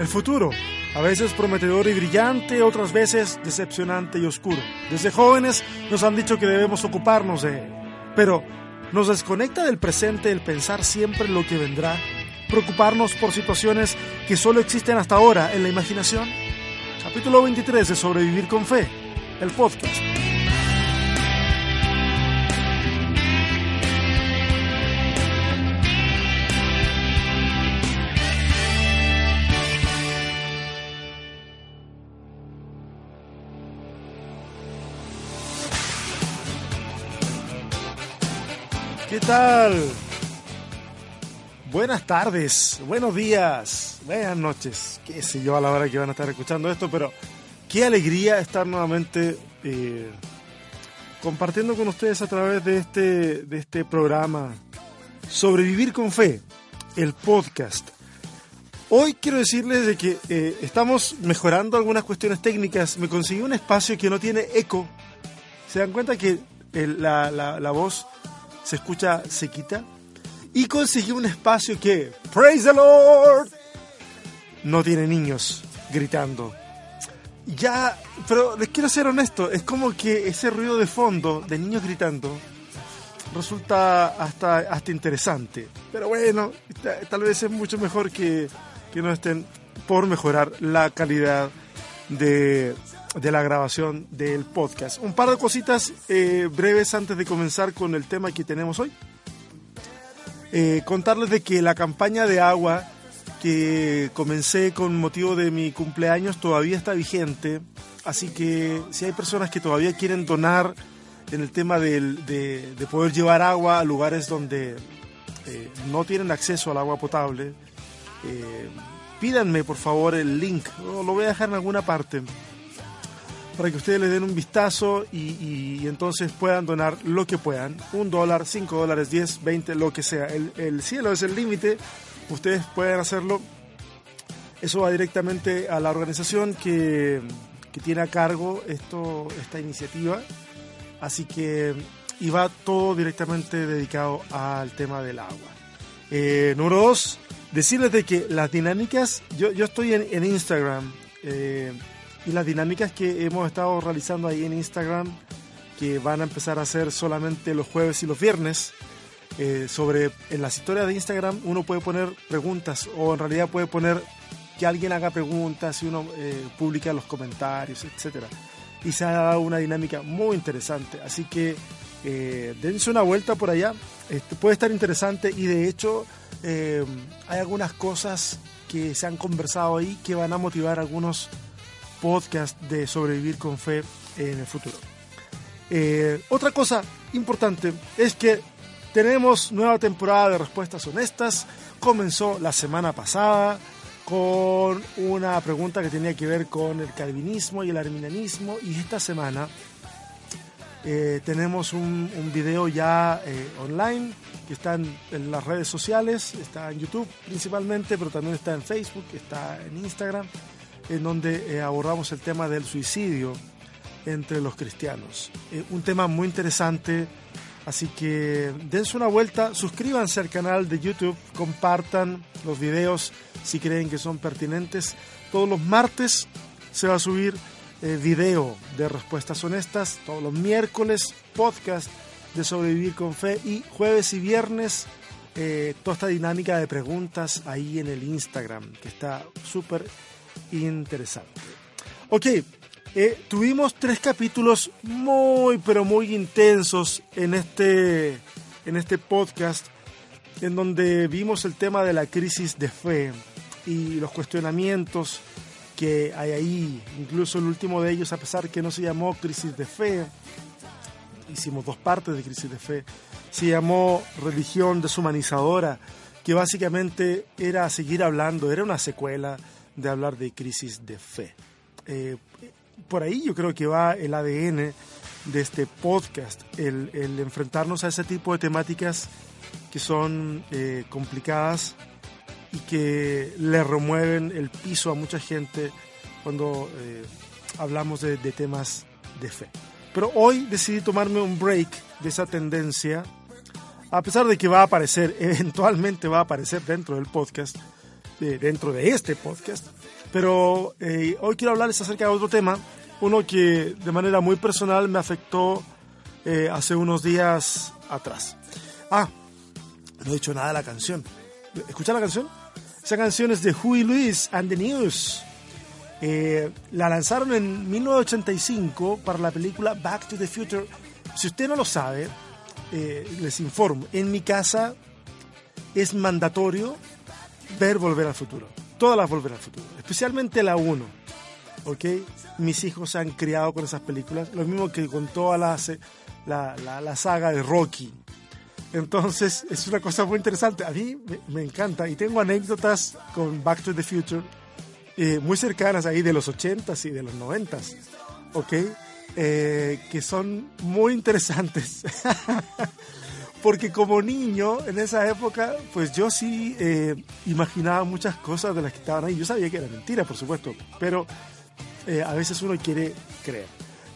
El futuro, a veces prometedor y brillante, otras veces decepcionante y oscuro. Desde jóvenes nos han dicho que debemos ocuparnos de él. Pero, ¿nos desconecta del presente el pensar siempre en lo que vendrá? ¿Preocuparnos por situaciones que solo existen hasta ahora en la imaginación? Capítulo 23 de Sobrevivir con Fe, el podcast. Tal? Buenas tardes, buenos días, buenas noches, qué sé yo a la hora que van a estar escuchando esto, pero qué alegría estar nuevamente eh, compartiendo con ustedes a través de este, de este programa Sobrevivir con Fe, el podcast. Hoy quiero decirles de que eh, estamos mejorando algunas cuestiones técnicas. Me conseguí un espacio que no tiene eco. ¿Se dan cuenta que la, la voz se escucha sequita? Y conseguí un espacio que, praise the Lord, no tiene niños gritando. Ya, pero les quiero ser honesto, es como que ese ruido de fondo de niños gritando resulta hasta, hasta interesante. Pero bueno, tal vez es mucho mejor que, que no estén por mejorar la calidad de, de la grabación del podcast. Un par de cositas eh, breves antes de comenzar con el tema que tenemos hoy. Eh, contarles de que la campaña de agua que comencé con motivo de mi cumpleaños todavía está vigente. Así que si hay personas que todavía quieren donar en el tema de, de, de poder llevar agua a lugares donde eh, no tienen acceso al agua potable, pídanme por favor el link, lo voy a dejar en alguna parte para que ustedes le den un vistazo y, entonces puedan donar lo que puedan. Un dólar, cinco dólares, diez, veinte, lo que sea. El, el cielo es el límite. Ustedes pueden hacerlo. Eso va directamente a la organización que, que tiene a cargo esto, esta iniciativa. Así que y va todo directamente dedicado al tema del agua. Eh, número dos, decirles de que las dinámicas, yo, yo estoy en, en Instagram. Eh, y las dinámicas que hemos estado realizando ahí en Instagram, que van a empezar a ser solamente los jueves y los viernes, eh, sobre en las historias de Instagram uno puede poner preguntas o en realidad puede poner que alguien haga preguntas y uno eh, publica los comentarios, etcétera. Y se ha dado una dinámica muy interesante, así que eh, dense una vuelta por allá, este, puede estar interesante y de hecho eh, hay algunas cosas que se han conversado ahí que van a motivar a algunos podcast de sobrevivir con fe en el futuro. Eh, otra cosa importante es que tenemos nueva temporada de respuestas honestas. Comenzó la semana pasada con una pregunta que tenía que ver con el calvinismo y el arminianismo y esta semana eh, tenemos un, video ya eh, online que está en, las redes sociales, está en YouTube principalmente, pero también está en Facebook, está en Instagram en donde eh, abordamos el tema del suicidio entre los cristianos. Eh, un tema muy interesante, así que dense una vuelta, suscríbanse al canal de YouTube, compartan los videos si creen que son pertinentes. Todos los martes se va a subir eh, video de respuestas honestas, todos los miércoles podcast de sobrevivir con fe y jueves y viernes eh, toda esta dinámica de preguntas ahí en el Instagram, que está súper interesante. Ok, eh, tuvimos tres capítulos muy, pero muy intensos en este, en este podcast, en donde vimos el tema de la crisis de fe y los cuestionamientos que hay ahí, incluso el último de ellos, a pesar que no se llamó crisis de fe, hicimos dos partes de crisis de fe, se llamó religión deshumanizadora, que básicamente era seguir hablando, era una secuela de hablar de crisis de fe. Eh, por ahí yo creo que va el ADN de este podcast, el, enfrentarnos a ese tipo de temáticas que son eh, complicadas y que le remueven el piso a mucha gente cuando eh, hablamos de, de temas de fe. Pero hoy decidí tomarme un break de esa tendencia, a pesar de que va a aparecer, eventualmente va a aparecer dentro del podcast, dentro de este podcast. Pero eh, hoy quiero hablarles acerca de otro tema, uno que de manera muy personal me afectó eh, hace unos días atrás. Ah, no he dicho nada de la canción. ¿Escucha la canción? Esa canción es de Huey Lewis and the News. Eh, la lanzaron en 1985 para la película Back to the Future. Si usted no lo sabe, les informo. En mi casa es mandatorio ver Volver al Futuro. Todas las Volver al Futuro. Especialmente la 1. ¿Ok? Mis hijos se han criado con esas películas. Lo mismo que con toda la, la, saga de Rocky. Entonces es una cosa muy interesante. A mí me, encanta. Y tengo anécdotas con Back to the Future eh, muy cercanas ahí de los 80s y de los 90s. ¿Ok? Eh, que son muy interesantes. porque como niño en esa época, pues yo sí eh, imaginaba muchas cosas de las que estaban ahí. Yo sabía que era mentira, por supuesto, pero eh, a veces uno quiere creer.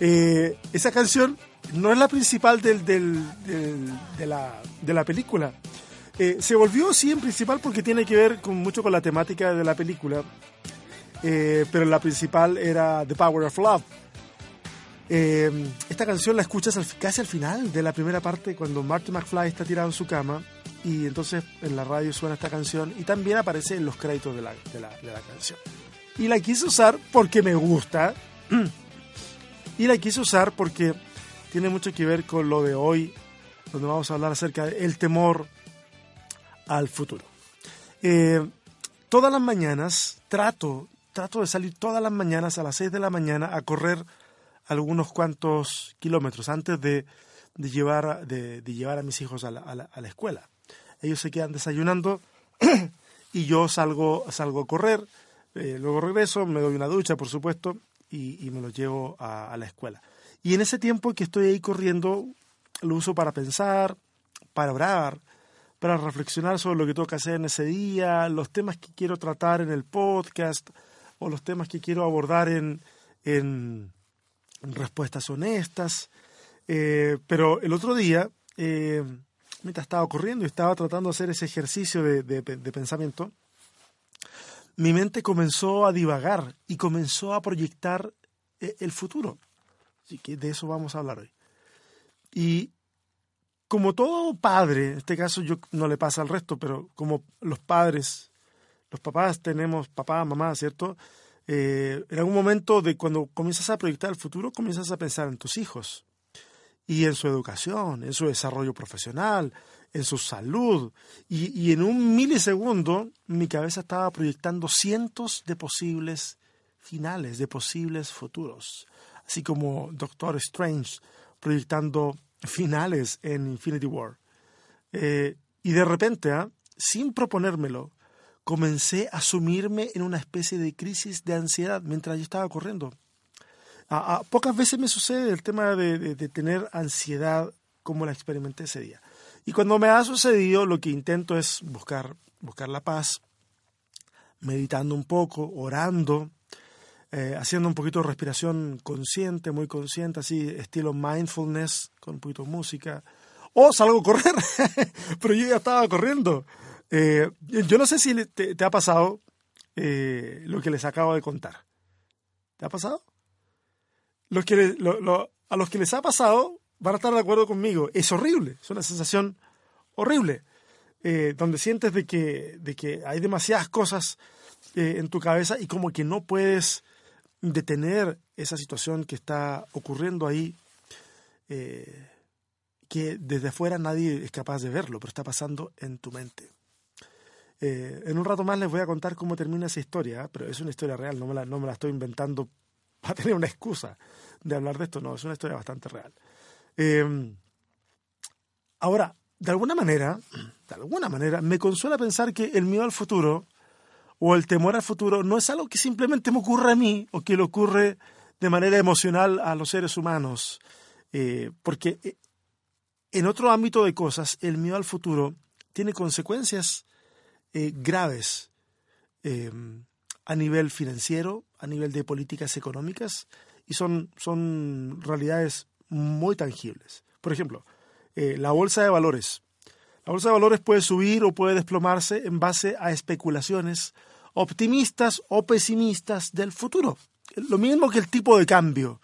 Eh, esa canción no es la principal del, del, de, la, película. se volvió sí en principal porque tiene que ver mucho con la temática de la película, pero la principal era The Power of Love eh, esta canción la escuchas casi al final de la primera parte, cuando Marty McFly está tirado en su cama, y entonces en la radio suena esta canción y también aparece en los créditos de la, de la, canción. Y la quise usar porque me gusta, y la quise usar porque tiene mucho que ver con lo de hoy, donde vamos a hablar acerca del temor al futuro. Eh, todas las mañanas trato, trato de salir todas las mañanas a las 6 de la mañana a correr algunos cuantos kilómetros antes de, de llevar, de, llevar a mis hijos a la, a, la, escuela. Ellos se quedan desayunando y yo salgo, salgo a correr, eh, luego regreso, me doy una ducha, por supuesto, y, y me los llevo a, a, la escuela. Y en ese tiempo que estoy ahí corriendo, lo uso para pensar, para orar, para reflexionar sobre lo que tengo que hacer en ese día, los temas que quiero tratar en el podcast o los temas que quiero abordar en, respuestas honestas. Eh, pero el otro día, eh, mientras estaba corriendo y estaba tratando de hacer ese ejercicio de, pensamiento, mi mente comenzó a divagar y comenzó a proyectar eh, el futuro. Así que de eso vamos a hablar hoy. Y como todo padre, en este caso yo no le pasa al resto, pero como los padres, los papás tenemos papá, mamá, ¿cierto? Eh, en algún momento de cuando comienzas a proyectar el futuro, comienzas a pensar en tus hijos y en su educación, en su desarrollo profesional, en su salud. Y, en un milisegundo mi cabeza estaba proyectando cientos de posibles finales, de posibles futuros. Así como Doctor Strange proyectando finales en Infinity War. Eh, y de repente, ¿ah? sin proponérmelo, comencé a sumirme en una especie de crisis de ansiedad mientras yo estaba corriendo. A, pocas veces me sucede el tema de, tener ansiedad como la experimenté ese día. Y cuando me ha sucedido, lo que intento es buscar, buscar la paz, meditando un poco, orando, eh, haciendo un poquito de respiración consciente, muy consciente, así estilo mindfulness, con un poquito de música. O salgo a correr, pero yo ya estaba corriendo. Eh, yo no sé si te, ha pasado eh, lo que les acabo de contar. ¿Te ha pasado? A los que les ha pasado van a estar de acuerdo conmigo. Es horrible, es una sensación horrible, eh, donde sientes de que, de que hay demasiadas cosas en tu cabeza y como que no puedes detener esa situación que está ocurriendo ahí, que desde afuera nadie es capaz de verlo, pero está pasando en tu mente. Eh, en un rato más les voy a contar cómo termina esa historia, ¿eh? pero es una historia real, no me, la, no me la estoy inventando para tener una excusa de hablar de esto, no, es una historia bastante real. Em, ahora, de alguna manera, de alguna manera, me consuela pensar que el miedo al futuro o el temor al futuro no es algo que simplemente me ocurre a mí o que le ocurre de manera emocional a los seres humanos, eh, porque en otro ámbito de cosas, el miedo al futuro tiene consecuencias eh, graves em, a nivel financiero, a nivel de políticas económicas, y son, son realidades muy tangibles. Por ejemplo, eh, la bolsa de valores. La bolsa de valores puede subir o puede desplomarse en base a especulaciones optimistas o pesimistas del futuro. Lo mismo que el tipo de cambio.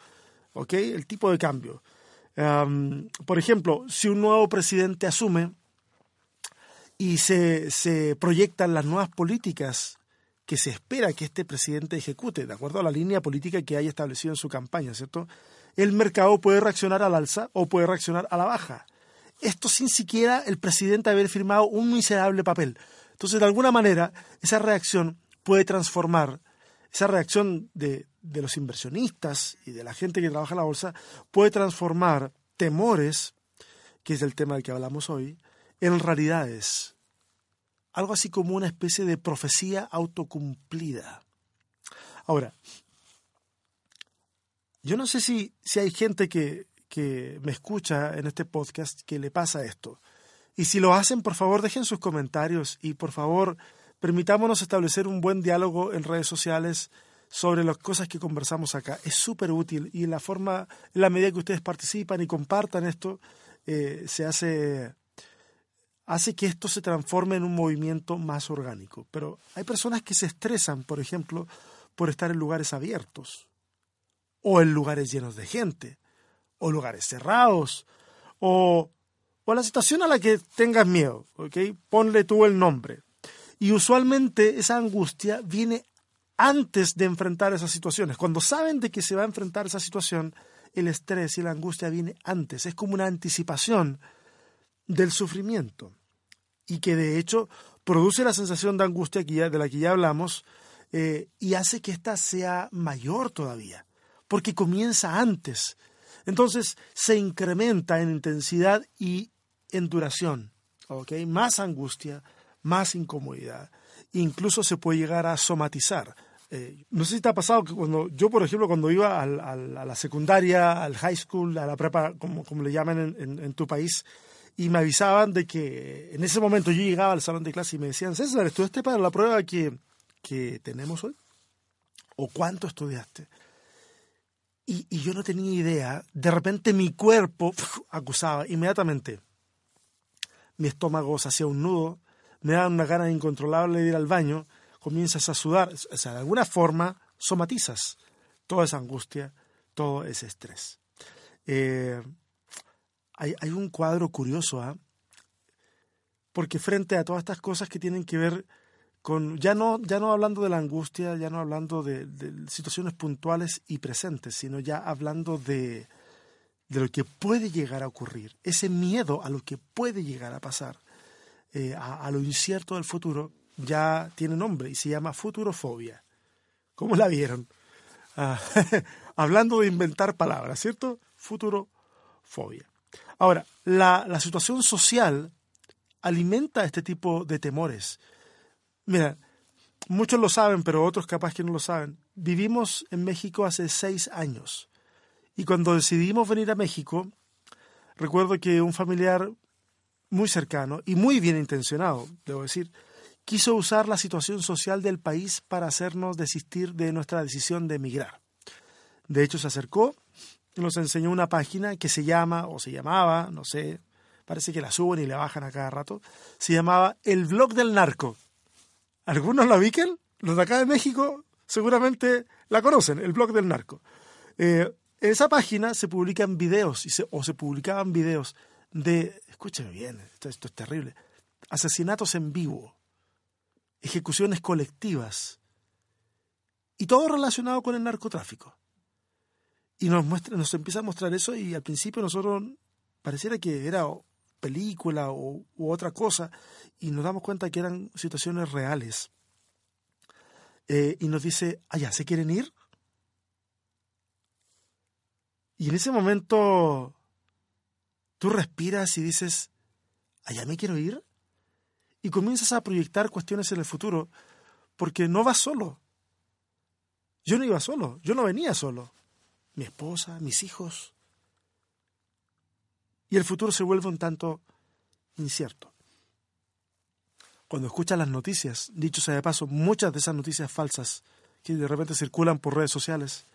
¿Ok? El tipo de cambio. por ejemplo, si un nuevo presidente asume y se, se proyectan las nuevas políticas que se espera que este presidente ejecute, de acuerdo a la línea política que haya establecido en su campaña, ¿cierto? El mercado puede reaccionar al alza o puede reaccionar a la baja. Esto sin siquiera el presidente haber firmado un miserable papel. Entonces, de alguna manera, esa reacción puede transformar, esa reacción de, de los inversionistas y de la gente que trabaja en la bolsa, puede transformar temores, que es el tema del que hablamos hoy, en realidades algo así como una especie de profecía autocumplida. Ahora, yo no sé si, si hay gente que, que me escucha en este podcast que le pasa esto. Y si lo hacen, por favor, dejen sus comentarios y por favor, permitámonos establecer un buen diálogo en redes sociales sobre las cosas que conversamos acá. Es súper útil y la forma, en la medida que ustedes participan y compartan esto, eh, se hace hace que esto se transforme en un movimiento más orgánico. Pero hay personas que se estresan, por ejemplo, por estar en lugares abiertos, o en lugares llenos de gente, o lugares cerrados, o, o la situación a la que tengas miedo, ¿ok? Ponle tú el nombre. Y usualmente esa angustia viene antes de enfrentar esas situaciones. Cuando saben de que se va a enfrentar esa situación, el estrés y la angustia viene antes. Es como una anticipación del sufrimiento y que de hecho produce la sensación de angustia de la que ya hablamos eh, y hace que ésta sea mayor todavía, porque comienza antes. Entonces se incrementa en intensidad y en duración. ¿okay? Más angustia, más incomodidad. Incluso se puede llegar a somatizar. Eh, no sé si te ha pasado que cuando yo, por ejemplo, cuando iba a la secundaria, al high school, a la prepa, como, como le llaman en tu país, y me avisaban de que en ese momento yo llegaba al salón de clase y me decían, César, ¿estudiaste para la prueba que, que tenemos hoy? ¿O cuánto estudiaste? Y, y, yo no tenía idea. De repente mi cuerpo acusaba inmediatamente. Mi estómago se hacía un nudo, me daba una gana incontrolable de ir al baño, comienzas a sudar. O sea, de alguna forma somatizas toda esa angustia, todo ese estrés. Eh, hay, un cuadro curioso, ¿ah? porque frente a todas estas cosas que tienen que ver con, ya no, ya no hablando de la angustia, ya no hablando de, situaciones puntuales y presentes, sino ya hablando de, de, lo que puede llegar a ocurrir, ese miedo a lo que puede llegar a pasar, eh, a, lo incierto del futuro, ya tiene nombre y se llama futurofobia. ¿Cómo la vieron? Ah, hablando de inventar palabras, ¿cierto? Futurofobia. Ahora, la, situación social alimenta este tipo de temores. Mira, muchos lo saben, pero otros capaz que no lo saben. Vivimos en México hace seis años. Y cuando decidimos venir a México, recuerdo que un familiar muy cercano y muy bien intencionado, debo decir, quiso usar la situación social del país para hacernos desistir de nuestra decisión de emigrar. De hecho, se acercó nos enseñó una página que se llama, o se llamaba, no sé, parece que la suben y la bajan a cada rato, se llamaba El Blog del Narco. ¿Algunos la ubican? Los de acá de México seguramente la conocen, el Blog del Narco. Eh, en esa página se publican videos, y o se publicaban videos de, escúcheme bien, esto es terrible, asesinatos en vivo, ejecuciones colectivas, y todo relacionado con el narcotráfico. Y nos, muestra, nos empieza a mostrar eso y al principio nosotros pareciera que era película o, u otra cosa y nos damos cuenta que eran situaciones reales. Eh, y nos dice, allá, ah, ¿se quieren ir? Y en ese momento tú respiras y dices, allá me quiero ir. Y comienzas a proyectar cuestiones en el futuro porque no vas solo. Yo no iba solo, yo no venía solo mi esposa, mis hijos. Y el futuro se vuelve un tanto incierto. Cuando escuchas las noticias, dicho sea de paso, muchas de esas noticias falsas que de repente circulan por redes sociales,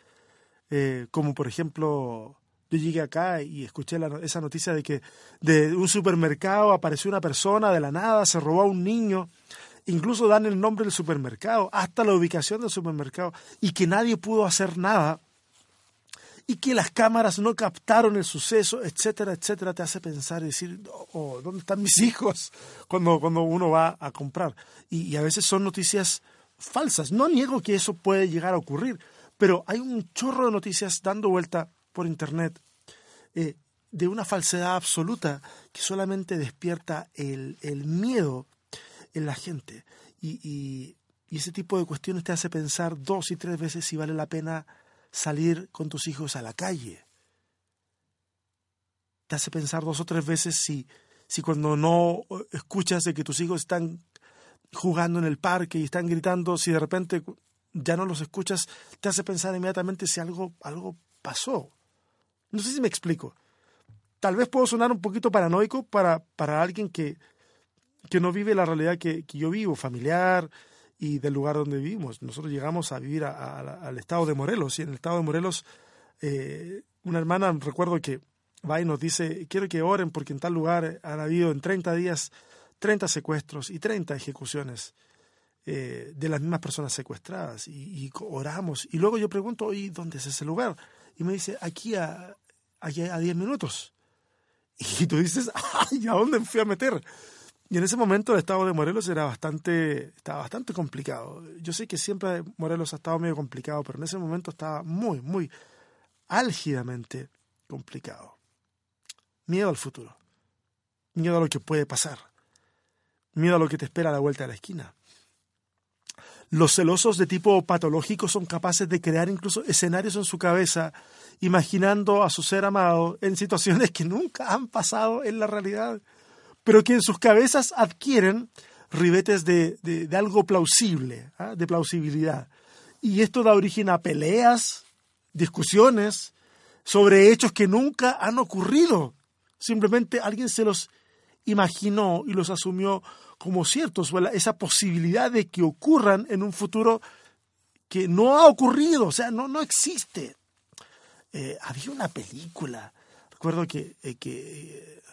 eh, como por ejemplo, yo llegué acá y escuché esa noticia de que de un supermercado apareció una persona de la nada, se robó a un niño incluso dan el nombre del supermercado, hasta la ubicación del supermercado, y que nadie pudo hacer nada, y que las cámaras no captaron el suceso, etcétera, etcétera, te hace pensar y decir, oh, ¿dónde están mis hijos? Cuando, cuando uno va a comprar. Y, a veces son noticias falsas. No niego que eso puede llegar a ocurrir, pero hay un chorro de noticias dando vuelta por Internet eh, de una falsedad absoluta que solamente despierta el, el miedo en la gente. Y, y, y, ese tipo de cuestiones te hace pensar dos y tres veces si vale la pena salir con tus hijos a la calle. Te hace pensar dos o tres veces si, si cuando no escuchas de que tus hijos están jugando en el parque y están gritando, si de repente ya no los escuchas, te hace pensar inmediatamente si algo, algo pasó. No sé si me explico. Tal vez puedo sonar un poquito paranoico para, para alguien que, que no vive la realidad que, que yo vivo, familiar, y del lugar donde vivimos. Nosotros llegamos a vivir al estado de Morelos y en el estado de Morelos eh, una hermana, recuerdo que va y nos dice, quiero que oren porque en tal lugar han habido en 30 días 30 secuestros y 30 ejecuciones eh, de las mismas personas secuestradas y, oramos. Y luego yo pregunto, ¿y dónde es ese lugar? Y me dice, aquí a, aquí a 10 minutos. Y tú dices. ¿A dónde me fui a meter? Y en ese momento el estado de Morelos era bastante, estaba bastante complicado. Yo sé que siempre Morelos ha estado medio complicado, pero en ese momento estaba muy, muy álgidamente complicado. Miedo al futuro. Miedo a lo que puede pasar. Miedo a lo que te espera a la vuelta de la esquina. Los celosos de tipo patológico son capaces de crear incluso escenarios en su cabeza, imaginando a su ser amado en situaciones que nunca han pasado en la realidad pero que en sus cabezas adquieren ribetes de, algo plausible, ¿ah? de plausibilidad. Y esto da origen a peleas, discusiones sobre hechos que nunca han ocurrido. Simplemente alguien se los imaginó y los asumió como ciertos, esa posibilidad de que ocurran en un futuro que no ha ocurrido, o sea, no, no existe. Eh, había una película, recuerdo que, eh, que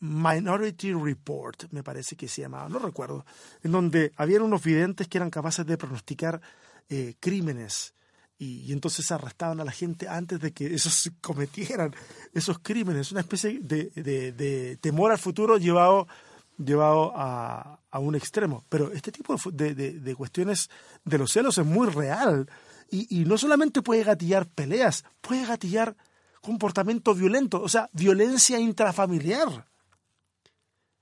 Minority Report, me parece que se llamaba, no recuerdo, en donde habían unos videntes que eran capaces de pronosticar eh, crímenes y, entonces arrestaban a la gente antes de que esos cometieran esos crímenes, una especie de, de, temor al futuro llevado, llevado a, a, un extremo. Pero este tipo de, cuestiones de los celos es muy real y, y no solamente puede gatillar peleas, puede gatillar comportamiento violento, o sea, violencia intrafamiliar.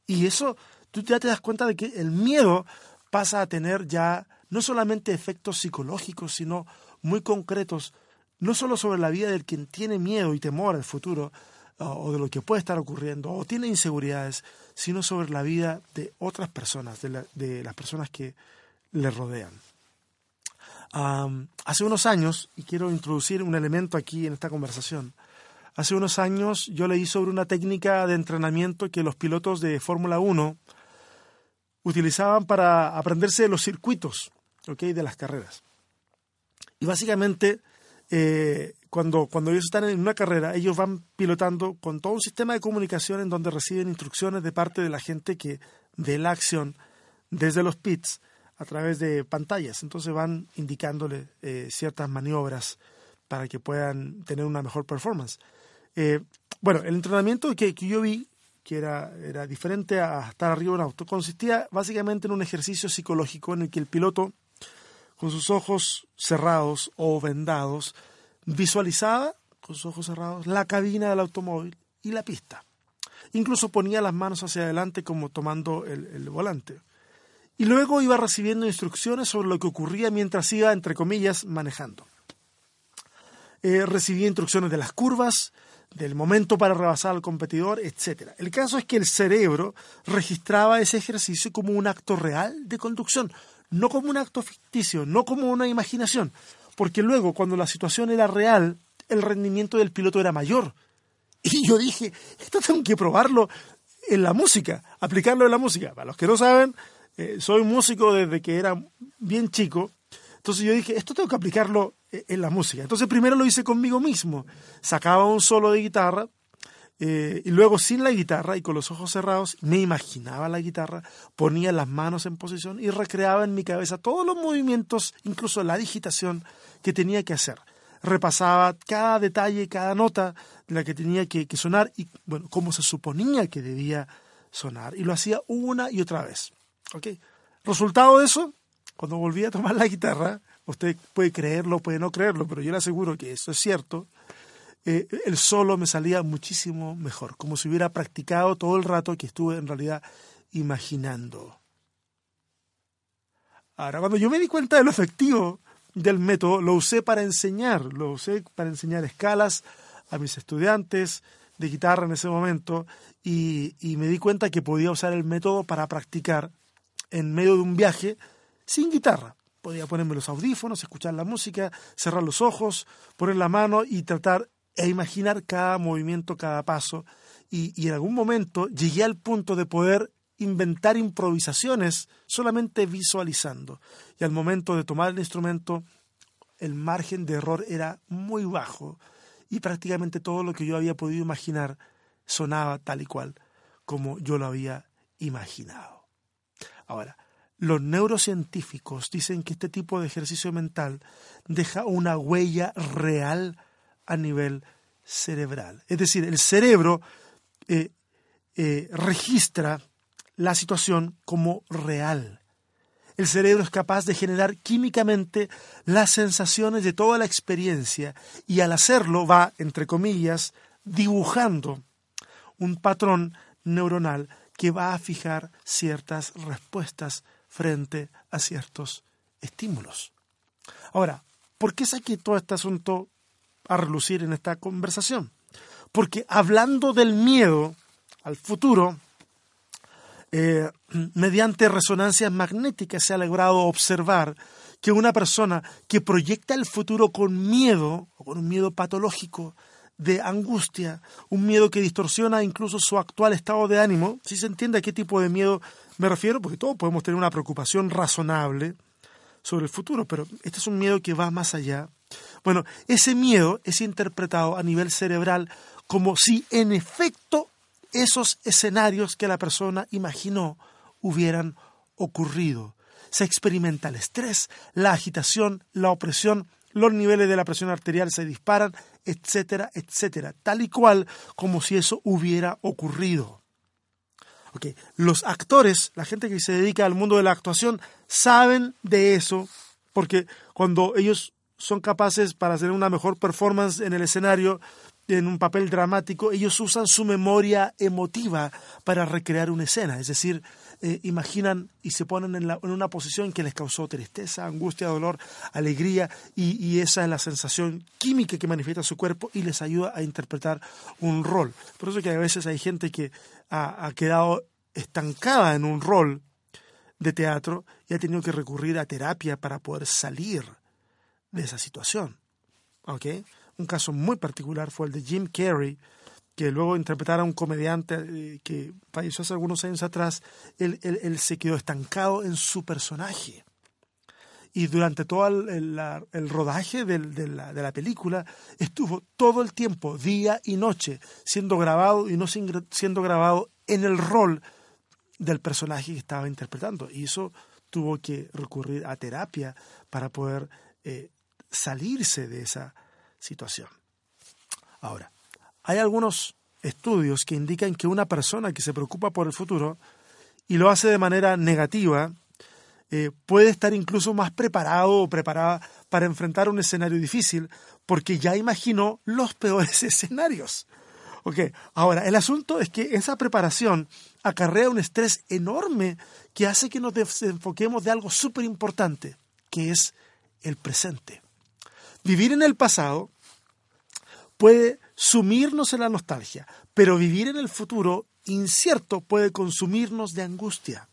Y eso, tú ya te das cuenta de que el miedo pasa a tener ya no solamente efectos psicológicos, sino muy concretos, no solo sobre la vida del quien tiene miedo y temor al futuro, o de lo que puede estar ocurriendo, o tiene inseguridades, sino sobre la vida de otras personas, de, las personas que le rodean. hace unos años, y quiero introducir un elemento aquí en esta conversación, Hace unos años yo leí sobre una técnica de entrenamiento que los pilotos de Fórmula 1 utilizaban para aprenderse los circuitos de las carreras. Y básicamente, eh, cuando, cuando ellos están en una carrera, ellos van pilotando con todo un sistema de comunicación en donde reciben instrucciones de parte de la gente que ve la acción desde los pits a través de pantallas. Entonces van indicándole eh, ciertas maniobras para que puedan tener una mejor performance. Eh, bueno, el entrenamiento que, yo vi, que era, era diferente a estar arriba de un auto, consistía básicamente en un ejercicio psicológico en el que el piloto, con sus ojos cerrados o vendados, visualizaba, con sus ojos cerrados, la cabina del automóvil y la pista. Incluso ponía las manos hacia adelante como tomando el, el volante. Y luego iba recibiendo instrucciones sobre lo que ocurría mientras iba, entre comillas, manejando. Eh, recibía instrucciones de las curvas, del momento para rebasar al competidor, etc. El caso es que el cerebro registraba ese ejercicio como un acto real de conducción, no como un acto ficticio, no como una imaginación, porque luego cuando la situación era real, el rendimiento del piloto era mayor. Y yo dije, esto tengo que probarlo en la música, aplicarlo en la música. Para los que no saben, eh, soy músico desde que era bien chico entonces yo dije, esto tengo que aplicarlo en la música. Entonces primero lo hice conmigo mismo. Sacaba un solo de guitarra eh, y luego sin la guitarra y con los ojos cerrados me imaginaba la guitarra, ponía las manos en posición y recreaba en mi cabeza todos los movimientos, incluso la digitación que tenía que hacer. Repasaba cada detalle, cada nota de la que tenía que, sonar y bueno, cómo se suponía que debía sonar. Y lo hacía una y otra vez. ¿Okay? Resultado de eso, cuando volví a tomar la guitarra, usted puede creerlo, puede no creerlo, pero yo le aseguro que eso es cierto eh, el solo me salía muchísimo mejor, como si hubiera practicado todo el rato que estuve en realidad imaginando. Ahora, cuando yo me di cuenta de lo efectivo del método, lo usé para enseñar, lo usé para enseñar escalas a mis estudiantes de guitarra en ese momento y, y me di cuenta que podía usar el método para practicar en medio de un viaje sin guitarra. Podía ponerme los audífonos, escuchar la música, cerrar los ojos, poner la mano y tratar e imaginar cada movimiento, cada paso. Y, en algún momento llegué al punto de poder inventar improvisaciones solamente visualizando. Y al momento de tomar el instrumento, el margen de error era muy bajo y prácticamente todo lo que yo había podido imaginar sonaba tal y cual como yo lo había imaginado. Ahora, los neurocientíficos dicen que este tipo de ejercicio mental deja una huella real a nivel cerebral. Es decir, el cerebro eh, eh, registra la situación como real. El cerebro es capaz de generar químicamente las sensaciones de toda la experiencia y al hacerlo va, entre comillas, dibujando un patrón neuronal que va a fijar ciertas respuestas frente a ciertos estímulos. Ahora, ¿por qué saqué todo este asunto a relucir en esta conversación. Porque hablando del miedo al futuro, eh, mediante resonancias magnéticas se ha logrado observar que una persona que proyecta el futuro con miedo, o con un miedo patológico, de angustia, un miedo que distorsiona incluso su actual estado de ánimo, si se entiende a qué tipo de miedo me refiero, porque todos podemos tener una preocupación razonable sobre el futuro, pero este es un miedo que va más allá bueno, ese miedo es interpretado a nivel cerebral como si en efecto esos escenarios que la persona imaginó hubieran ocurrido. Se experimenta el estrés, la agitación, la opresión, los niveles de la presión arterial se disparan, etcétera, etcétera, tal y cual como si eso hubiera ocurrido. Los actores, la gente que se dedica al mundo de la actuación, saben de eso porque cuando ellos son capaces para hacer una mejor performance en el escenario, en un papel dramático, ellos usan su memoria emotiva para recrear una escena, es decir, eh, imaginan y se ponen en, una posición que les causó tristeza, angustia, dolor, alegría, y, esa es la sensación química que manifiesta su cuerpo y les ayuda a interpretar un rol. Por eso que a veces hay gente que ha quedado estancada en un rol de teatro y ha tenido que recurrir a terapia para poder salir de esa situación. Un caso muy particular fue el de Jim Carrey, que luego interpretara a un comediante eh, que falleció hace algunos años atrás, él, se quedó estancado en su personaje. Y durante todo el, rodaje de, la, de, la, película estuvo todo el tiempo, día y noche, siendo grabado y no siendo grabado en el rol del personaje que estaba interpretando. Y eso tuvo que recurrir a terapia para poder eh, salirse de esa situación. Ahora, hay algunos estudios que indican que una persona que se preocupa por el futuro y lo hace de manera negativa, eh, puede estar incluso más preparado o preparada para enfrentar un escenario difícil porque ya imaginó los peores escenarios. Okay. Ahora, el asunto es que esa preparación acarrea un estrés enorme que hace que nos desenfoquemos de algo súper importante, que es el presente. Vivir en el pasado puede sumirnos en la nostalgia, pero vivir en el futuro incierto puede consumirnos de angustia.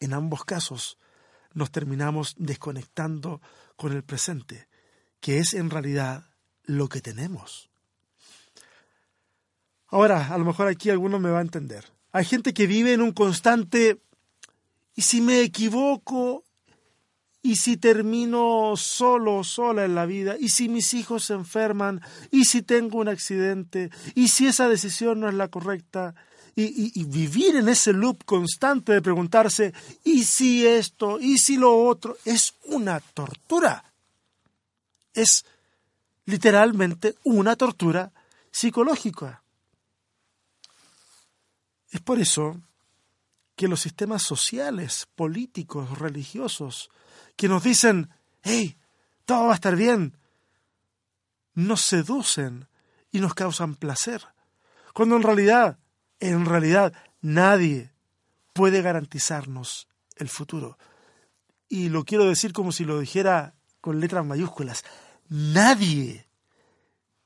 En ambos casos nos terminamos desconectando con el presente, que es en realidad lo que tenemos. Ahora, a lo mejor aquí alguno me va a entender. Hay gente que vive en un constante, ¿y si me equivoco? Y si termino solo, sola en la vida, y si mis hijos se enferman, y si tengo un accidente, y si esa decisión no es la correcta, y, vivir en ese loop constante de preguntarse, ¿y si esto? ¿y si lo otro? Es una tortura. Es literalmente una tortura psicológica. Es por eso que los sistemas sociales, políticos, religiosos, que nos dicen, hey, todo va a estar bien, nos seducen y nos causan placer. Cuando en realidad, en realidad, nadie puede garantizarnos el futuro. Y lo quiero decir como si lo dijera con letras mayúsculas. Nadie,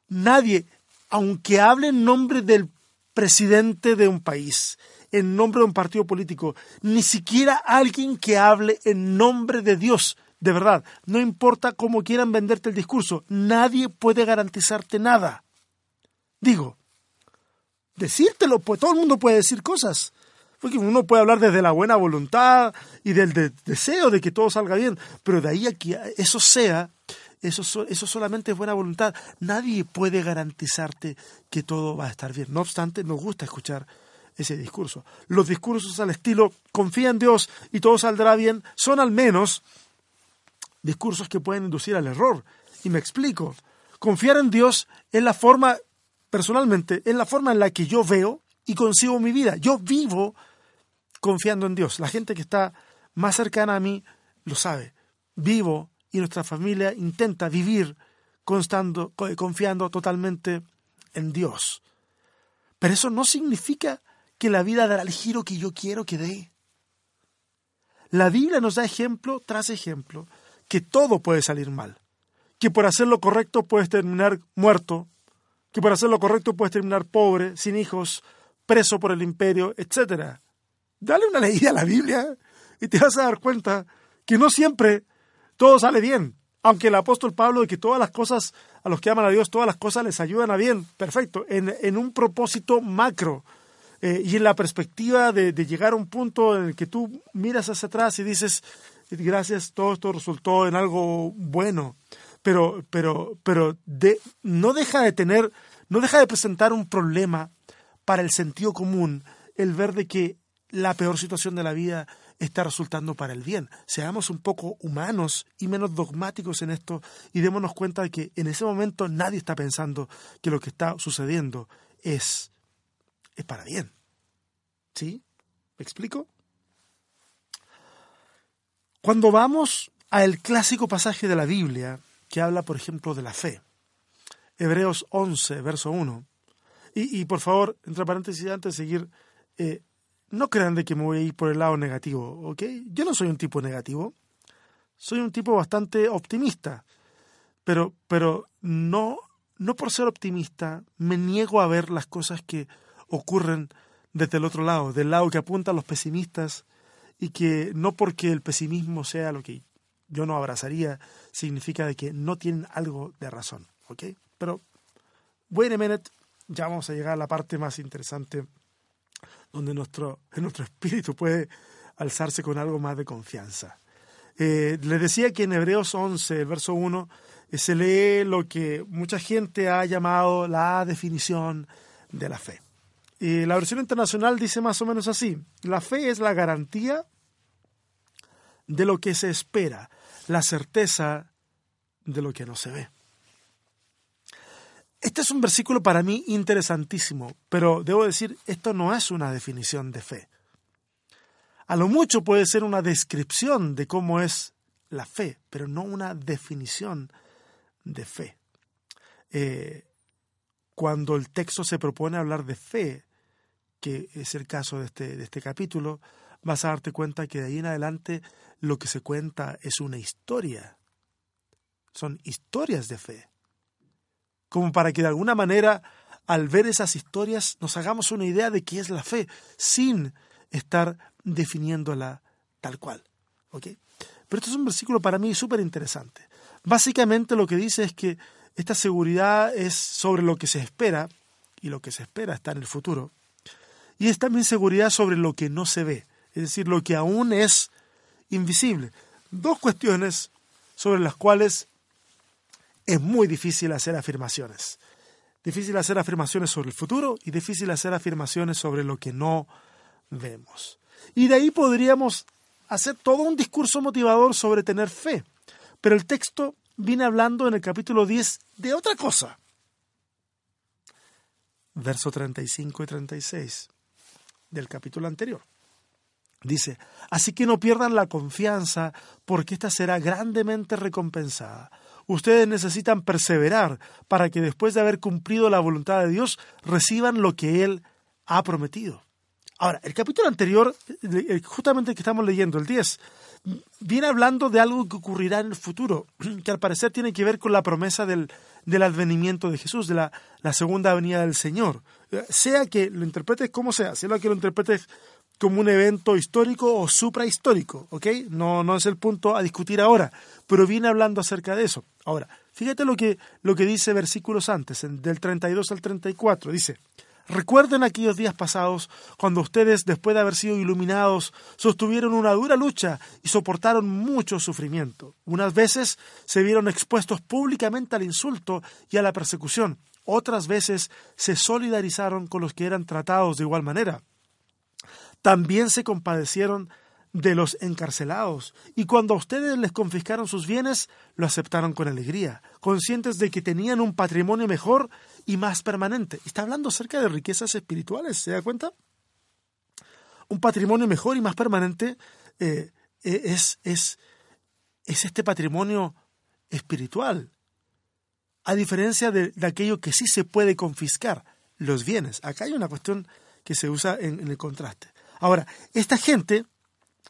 nadie, aunque hable en nombre del presidente de un país, en nombre de un partido político, ni siquiera alguien que hable en nombre de Dios. De verdad, no importa cómo quieran venderte el discurso, nadie puede garantizarte nada. Digo, decírtelo, pues todo el mundo puede decir cosas. Porque uno puede hablar desde la buena voluntad y del deseo de que todo salga bien, pero de ahí a que eso sea, eso, eso solamente es buena voluntad. Nadie puede garantizarte que todo va a estar bien. No obstante, nos gusta escuchar ese discurso. Los discursos al estilo confía en Dios y todo saldrá bien son al menos discursos que pueden inducir al error. Y me explico. Confiar en Dios es la forma, personalmente, es la forma en la que yo veo y concibo mi vida. Yo vivo confiando en Dios. La gente que está más cercana a mí lo sabe. Vivo y nuestra familia intenta vivir constando, confiando totalmente en Dios. Pero eso no significa que la vida dará el giro que yo quiero que dé. La Biblia nos da ejemplo tras ejemplo que todo puede salir mal, que por hacer lo correcto puedes terminar muerto, que por hacer lo correcto puedes terminar pobre, sin hijos, preso por el imperio, etc. Dale una leída a la Biblia y te vas a dar cuenta que no siempre todo sale bien. Aunque el apóstol Pablo de que todas las cosas, a los que aman a Dios, todas las cosas les ayudan a bien, perfecto, en, en un propósito macro, eh, y en la perspectiva de, llegar a un punto en el que tú miras hacia atrás y dices, gracias, todo esto resultó en algo bueno, pero, pero, pero no deja de tener, no deja de presentar un problema para el sentido común el ver de que la peor situación de la vida está resultando para el bien. Seamos un poco humanos y menos dogmáticos en esto y démonos cuenta de que en ese momento nadie está pensando que lo que está sucediendo es es para bien. ¿Sí? ¿Me explico? Cuando vamos al clásico pasaje de la Biblia que habla, por ejemplo, de la fe, Hebreos 11, verso 1, y, por favor, entre paréntesis, antes de seguir, eh, no crean de que me voy a ir por el lado negativo, ¿ok? Yo no soy un tipo negativo, soy un tipo bastante optimista, pero, pero no, no por ser optimista me niego a ver las cosas que ocurren desde el otro lado, del lado que apunta a los pesimistas y que no porque el pesimismo sea lo que yo no abrazaría, significa de que no tienen algo de razón, ¿ok? Pero, wait a minute, ya vamos a llegar a la parte más interesante donde nuestro, nuestro espíritu puede alzarse con algo más de confianza. Eh, les decía que en Hebreos 11, verso 1, eh, se lee lo que mucha gente ha llamado la definición de la fe. Y la versión internacional dice más o menos así, la fe es la garantía de lo que se espera, la certeza de lo que no se ve. Este es un versículo para mí interesantísimo, pero debo decir, esto no es una definición de fe. A lo mucho puede ser una descripción de cómo es la fe, pero no una definición de fe. Eh, cuando el texto se propone hablar de fe, que es el caso de este, de este capítulo, vas a darte cuenta que de ahí en adelante lo que se cuenta es una historia. Son historias de fe. Como para que de alguna manera, al ver esas historias, nos hagamos una idea de qué es la fe, sin estar definiéndola tal cual. ¿Ok? Pero esto es un versículo para mí súper interesante. Básicamente lo que dice es que esta seguridad es sobre lo que se espera, y lo que se espera está en el futuro, y es también seguridad sobre lo que no se ve, es decir, lo que aún es invisible. dos cuestiones sobre las cuales es muy difícil hacer afirmaciones. Difícil hacer afirmaciones sobre el futuro y difícil hacer afirmaciones sobre lo que no vemos. Y de ahí podríamos hacer todo un discurso motivador sobre tener fe. Pero el texto viene hablando en el capítulo 10 de otra cosa. Verso 35 y 36 del capítulo anterior. Dice, así que no pierdan la confianza porque ésta será grandemente recompensada. Ustedes necesitan perseverar para que después de haber cumplido la voluntad de Dios reciban lo que Él ha prometido. Ahora, el capítulo anterior, justamente el que estamos leyendo, el 10, viene hablando de algo que ocurrirá en el futuro, que al parecer tiene que ver con la promesa del, del advenimiento de Jesús, de la, la, segunda venida del Señor. Sea que lo interpretes como sea, sea que lo interpretes como un evento histórico o suprahistórico, ¿ok? No, no es el punto a discutir ahora, pero viene hablando acerca de eso. Ahora, fíjate lo que, lo que dice versículos antes, del 32 al 34, dice, Recuerden aquellos días pasados cuando ustedes, después de haber sido iluminados, sostuvieron una dura lucha y soportaron mucho sufrimiento. Unas veces se vieron expuestos públicamente al insulto y a la persecución. Otras veces se solidarizaron con los que eran tratados de igual manera. También se compadecieron de los encarcelados, y cuando a ustedes les confiscaron sus bienes, lo aceptaron con alegría, conscientes de que tenían un patrimonio mejor y más permanente. Está hablando acerca de riquezas espirituales, ¿se da cuenta? Un patrimonio mejor y más permanente eh, eh, es, es, es, este patrimonio espiritual, a diferencia de, aquello que sí se puede confiscar, los bienes. Acá hay una cuestión que se usa en el contraste. Ahora, esta gente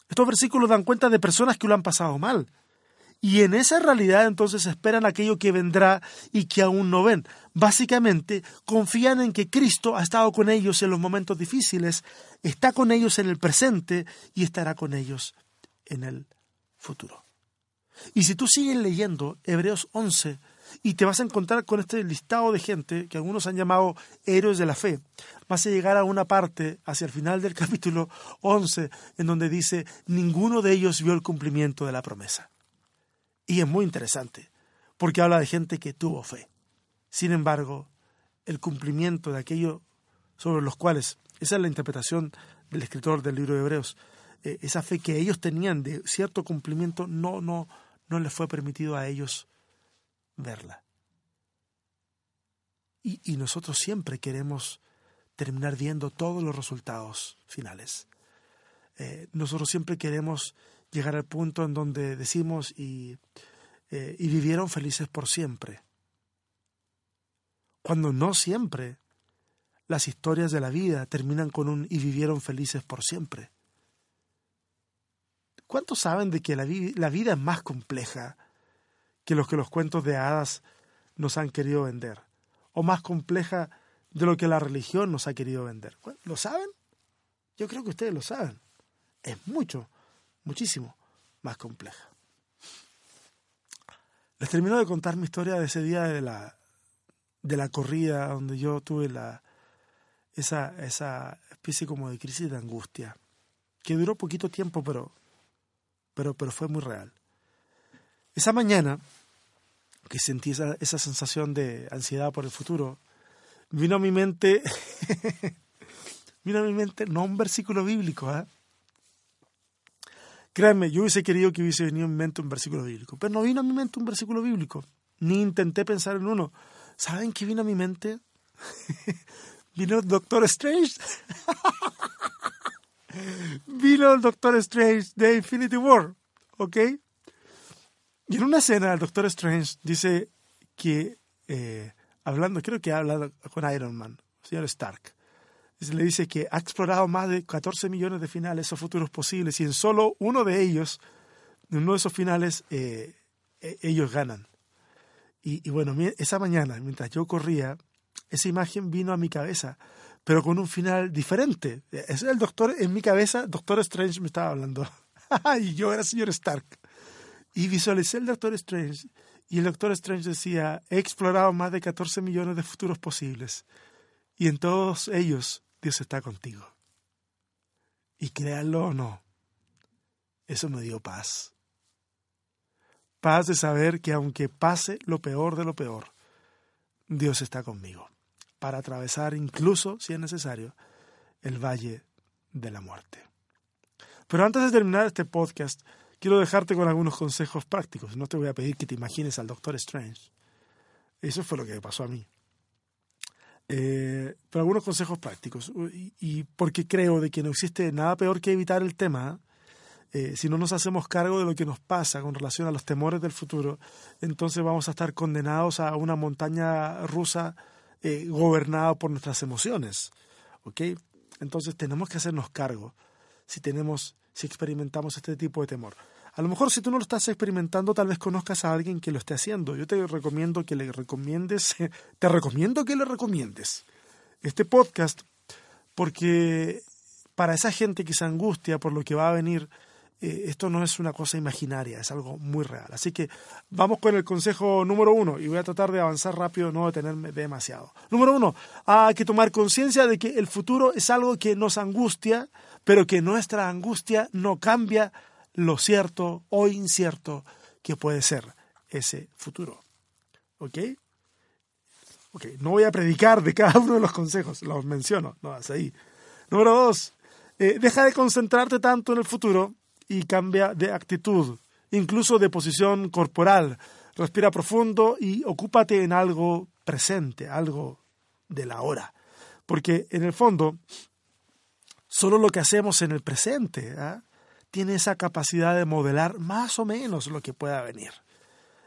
estos versículos dan cuenta de personas que lo han pasado mal. Y en esa realidad entonces esperan aquello que vendrá y que aún no ven. Básicamente confían en que Cristo ha estado con ellos en los momentos difíciles, está con ellos en el presente y estará con ellos en el futuro. Y si tú sigues leyendo Hebreos 11, y te vas a encontrar con este listado de gente que algunos han llamado héroes de la fe. Vas a llegar a una parte hacia el final del capítulo 11 en donde dice, ninguno de ellos vio el cumplimiento de la promesa. Y es muy interesante, porque habla de gente que tuvo fe. Sin embargo, el cumplimiento de aquello sobre los cuales, esa es la interpretación del escritor del libro de Hebreos, eh, esa fe que ellos tenían de cierto cumplimiento no, no, no les fue permitido a ellos verla. Y, nosotros siempre queremos terminar viendo todos los resultados finales. Eh, nosotros siempre queremos llegar al punto en donde decimos y, eh, y vivieron felices por siempre. Cuando no siempre las historias de la vida terminan con un y vivieron felices por siempre. ¿Cuántos saben de que la, la vida es más compleja que los que los cuentos de hadas nos han querido vender, o más compleja de lo que la religión nos ha querido vender. ¿Lo saben? Yo creo que ustedes lo saben. Es mucho, muchísimo más compleja. Les termino de contar mi historia de ese día de la, de la corrida donde yo tuve la, esa, esa especie como de crisis de angustia, que duró poquito tiempo, pero, pero, pero fue muy real. Esa mañana que sentí esa, esa sensación de ansiedad por el futuro, vino a mi mente, vino a mi mente no un versículo bíblico, ¿eh? Créanme, yo hubiese querido que hubiese venido a mi mente un versículo bíblico, pero no vino a mi mente un versículo bíblico, ni intenté pensar en uno. ¿Saben qué vino a mi mente? vino el Doctor Strange. vino el Doctor Strange de Infinity War, ¿ok? Y en una escena, el Doctor Strange dice que, eh, hablando, creo que ha hablado con Iron Man, señor Stark, le dice que ha explorado más de 14 millones de finales o futuros posibles y en solo uno de ellos, en uno de esos finales, eh, e, ellos ganan. Y, y, bueno, esa mañana, mientras yo corría, esa imagen vino a mi cabeza, pero con un final diferente. Es el doctor en mi cabeza, Doctor Strange me estaba hablando. y yo era señor Stark. Y visualicé el Doctor Strange. Y el Doctor Strange decía, he explorado más de 14 millones de futuros posibles. Y en todos ellos Dios está contigo. Y créanlo o no, eso me dio paz. paz de saber que aunque pase lo peor de lo peor, Dios está conmigo para atravesar incluso, si es necesario, el valle de la muerte. Pero antes de terminar este podcast, quiero dejarte con algunos consejos prácticos. No te voy a pedir que te imagines al Doctor Strange. Eso fue lo que pasó a mí. Eh, pero algunos consejos prácticos. Y, porque creo de que no existe nada peor que evitar el tema. Eh, si no nos hacemos cargo de lo que nos pasa con relación a los temores del futuro, entonces vamos a estar condenados a una montaña rusa eh, gobernada por nuestras emociones. ¿Ok? Entonces tenemos que hacernos cargo si tenemos, si experimentamos este tipo de temor. A lo mejor si tú no lo estás experimentando, tal vez conozcas a alguien que lo esté haciendo. Yo te recomiendo que le recomiendes, te recomiendo que le recomiendes este podcast porque para esa gente que se angustia por lo que va a venir, eh, esto no es una cosa imaginaria, es algo muy real. Así que vamos con el consejo número uno y voy a tratar de avanzar rápido, no detenerme demasiado. Número uno, hay que tomar conciencia de que el futuro es algo que nos angustia, pero que nuestra angustia no cambia lo cierto o incierto que puede ser ese futuro. ¿Ok? Ok, no voy a predicar de cada uno de los consejos, los menciono, no, es ahí. Número dos, eh, deja de concentrarte tanto en el futuro y cambia de actitud, incluso de posición corporal. Respira profundo y ocúpate en algo presente, algo de la hora. Porque en el fondo, solo lo que hacemos en el presente ¿ah? tiene esa capacidad de modelar más o menos lo que pueda venir.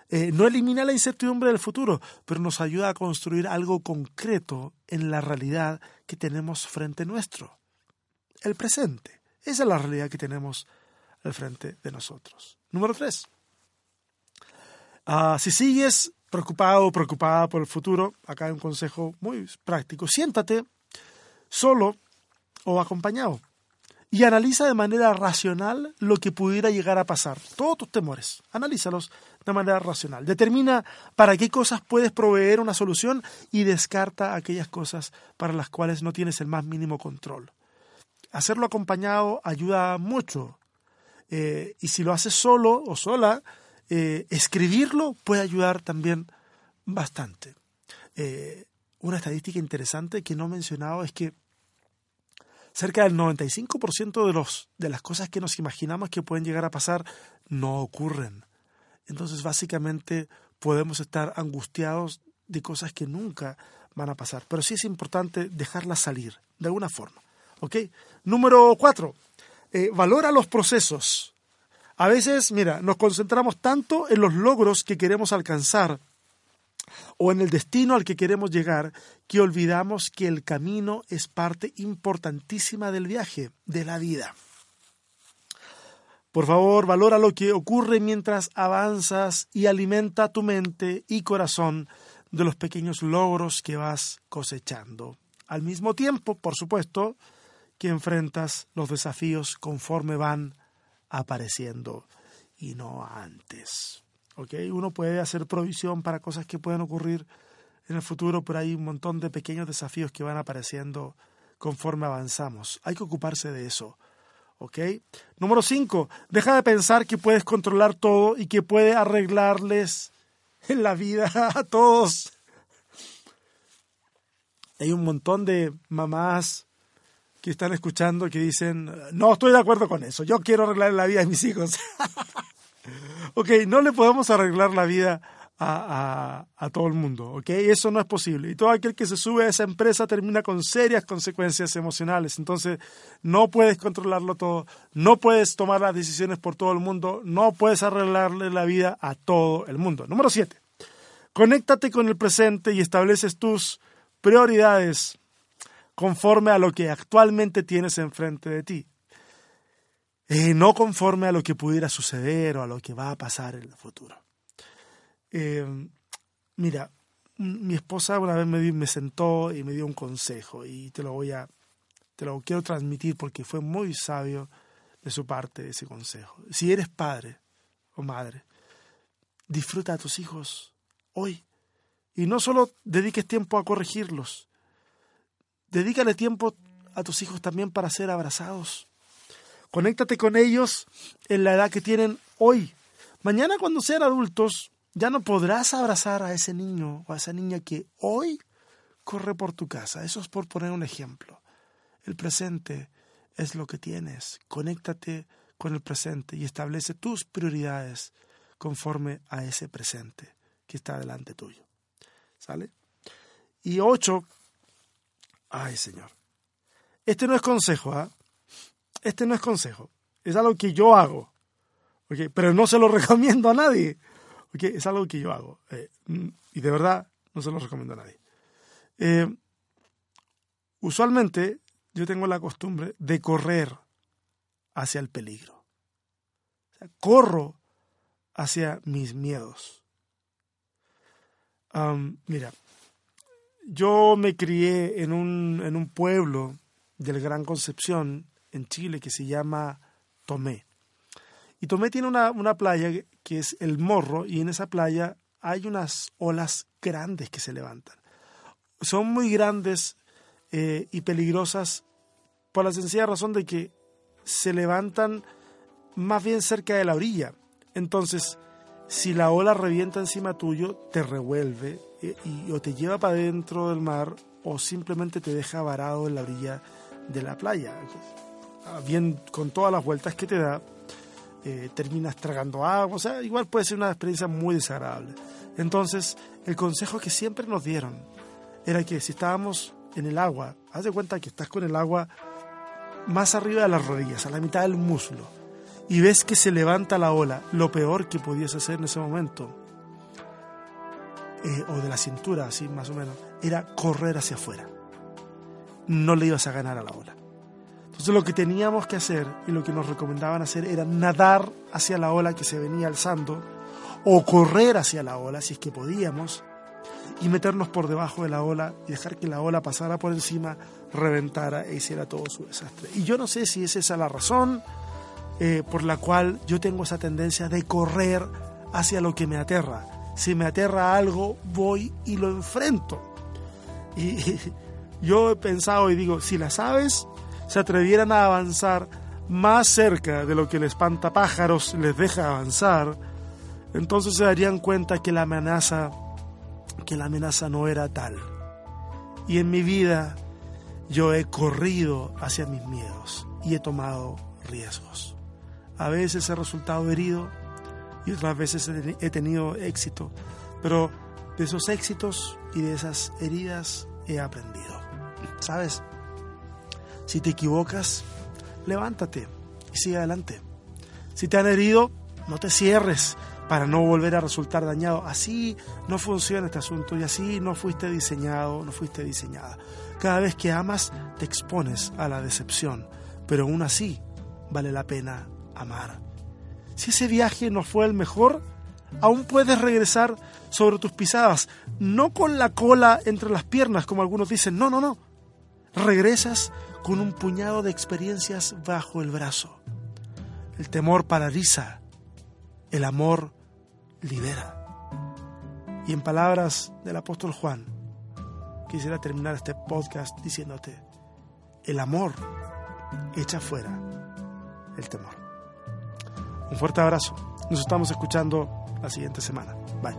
Eh, no elimina la incertidumbre del futuro, pero nos ayuda a construir algo concreto en la realidad que tenemos frente nuestro. El presente. Esa es la realidad que tenemos al frente de nosotros. Número tres. Ah, si sigues preocupado o preocupada por el futuro, acá hay un consejo muy práctico. Siéntate solo o acompañado y analiza de manera racional lo que pudiera llegar a pasar. Todos tus temores, analízalos de manera racional. Determina para qué cosas puedes proveer una solución y descarta aquellas cosas para las cuales no tienes el más mínimo control. Hacerlo acompañado ayuda mucho. Eh, y si lo haces solo o sola, eh, escribirlo puede ayudar también bastante. Eh, una estadística interesante que no he mencionado es que cerca del 95% de, los, de las cosas que nos imaginamos que pueden llegar a pasar no ocurren. Entonces, básicamente, podemos estar angustiados de cosas que nunca van a pasar. Pero sí es importante dejarlas salir, de alguna forma. ¿Ok? Número cuatro, eh, valora los procesos. A veces, mira, nos concentramos tanto en los logros que queremos alcanzar o en el destino al que queremos llegar que olvidamos que el camino es parte importantísima del viaje, de la vida. Por favor, valora lo que ocurre mientras avanzas y alimenta tu mente y corazón de los pequeños logros que vas cosechando. Al mismo tiempo, por supuesto, que enfrentas los desafíos conforme van apareciendo y no antes. Uno puede hacer provisión para cosas que pueden ocurrir en el futuro, pero hay un montón de pequeños desafíos que van apareciendo conforme avanzamos. Hay que ocuparse de eso. ¿Ok? Número 5. Deja de pensar que puedes controlar todo y que puedes arreglarles en la vida a todos. Hay un montón de mamás que están escuchando que dicen, no estoy de acuerdo con eso, yo quiero arreglar la vida de mis hijos. ok, no le podemos arreglar la vida a, todo el mundo, ¿ok? Eso no es posible. Y todo aquel que se sube a esa empresa termina con serias consecuencias emocionales. Entonces, no puedes controlarlo todo, no puedes tomar las decisiones por todo el mundo, no puedes arreglarle la vida a todo el mundo. Número siete, conéctate con el presente y estableces tus prioridades conforme a lo que actualmente tienes enfrente de ti. Eh, no conforme a lo que pudiera suceder o a lo que va a pasar en el futuro. Eh, mira, mi esposa una vez me, sentó y me dio un consejo y te lo voy a, te lo quiero transmitir porque fue muy sabio de su parte ese consejo. Si eres padre o madre, disfruta a tus hijos hoy y no solo dediques tiempo a corregirlos, dedícale tiempo a tus hijos también para ser abrazados Conéctate con ellos en la edad que tienen hoy, Mañana cuando sean adultos, ya no podrás abrazar a ese niño o a esa niña que hoy corre por tu casa. Eso es por poner un ejemplo. El presente es lo que tienes. Conéctate con el presente y establece tus prioridades conforme a ese presente que está delante tuyo. ¿Sale? Y ocho, ay Señor, este no es consejo, ¿ah? Este no es consejo, es algo que yo hago, pero no se lo recomiendo a nadie, es algo que yo hago eh, y de verdad no se lo recomiendo a nadie. Eh, usualmente yo tengo la costumbre de correr hacia el peligro. corro hacia mis miedos. mira, yo me crié en un, en un pueblo del Gran Concepción, en Chile, que se llama Tomé. Y Tomé tiene una, una playa que es el Morro, y en esa playa hay unas olas grandes que se levantan. Son muy grandes eh, y peligrosas por la sencilla razón de que se levantan más bien cerca de la orilla. Entonces, si la ola revienta encima tuyo, te revuelve eh, y, o te lleva para dentro del mar o simplemente te deja varado en la orilla de la playa. Ah, bien, con todas las vueltas que te da, eh, terminas tragando agua, o sea, igual puede ser una experiencia muy desagradable. Entonces, el consejo que siempre nos dieron era que si estábamos en el agua, haz de cuenta que estás con el agua más arriba de las rodillas, a la mitad del muslo, y ves que se levanta la ola, lo peor que podías hacer en ese momento, eh, o de la cintura, así más o menos, era correr hacia afuera. No le ibas a ganar a la ola. Entonces lo que teníamos que hacer y lo que nos recomendaban hacer era nadar hacia la ola que se venía alzando o correr hacia la ola si es que podíamos y meternos por debajo de la ola y dejar que la ola pasara por encima, reventara e hiciera todo su desastre. Y yo no sé si es esa la razón eh, por la cual yo tengo esa tendencia de correr hacia lo que me aterra. Si me aterra algo, voy y lo enfrento. Y, yo he pensado y digo, si las aves se atrevieran a avanzar más cerca de lo que el espantapájaros les deja avanzar, entonces se darían cuenta que la amenaza que la amenaza no era tal. Y en mi vida yo he corrido hacia mis miedos y he tomado riesgos. A veces he resultado herido y otras veces he tenido éxito, pero de esos éxitos y de esas heridas he aprendido. ¿Sabes? Si te equivocas, levántate y sigue adelante. Si te han herido, no te cierres, para no volver a resultar dañado. Así no funciona este asunto y así no fuiste diseñado, no fuiste diseñada. Cada vez que amas te expones a la decepción, pero aún así vale la pena amar. Si ese viaje no fue el mejor, aún puedes regresar sobre tus pisadas, no con la cola entre las piernas como algunos dicen, no, no, no. Regresas con un puñado de experiencias bajo el brazo. El temor paraliza, el amor libera. Y en palabras del apóstol Juan, quisiera terminar este podcast diciéndote, el amor echa fuera el temor. Un fuerte abrazo. Nos estamos escuchando la siguiente semana. Bye.